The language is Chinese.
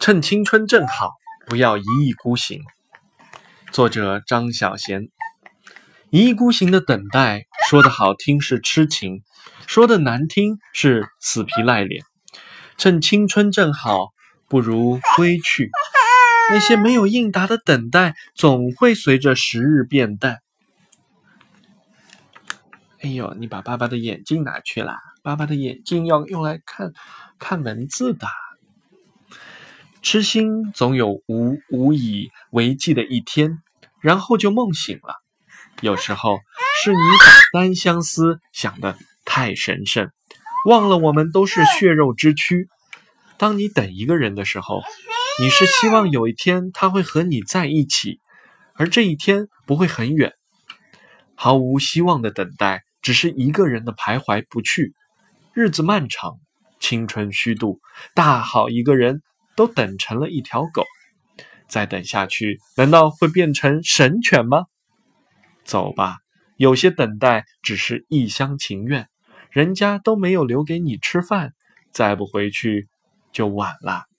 趁青春正好，不要一意孤行。作者张小娴。一意孤行的等待，说的好听是痴情，说的难听是死皮赖脸。趁青春正好，不如归去。那些没有应答的等待，总会随着时日变淡。哎呦，你把爸爸的眼镜拿去了？爸爸的眼镜要用来看看文字的。痴心总有无无以为继的一天，然后就梦醒了。有时候是你把单相思想得太神圣，忘了我们都是血肉之躯。当你等一个人的时候，你是希望有一天他会和你在一起，而这一天不会很远。毫无希望的等待，只是一个人的徘徊不去。日子漫长，青春虚度，大好一个人。都等成了一条狗，再等下去，难道会变成神犬吗？走吧，有些等待只是一厢情愿，人家都没有留给你吃饭，再不回去就晚了。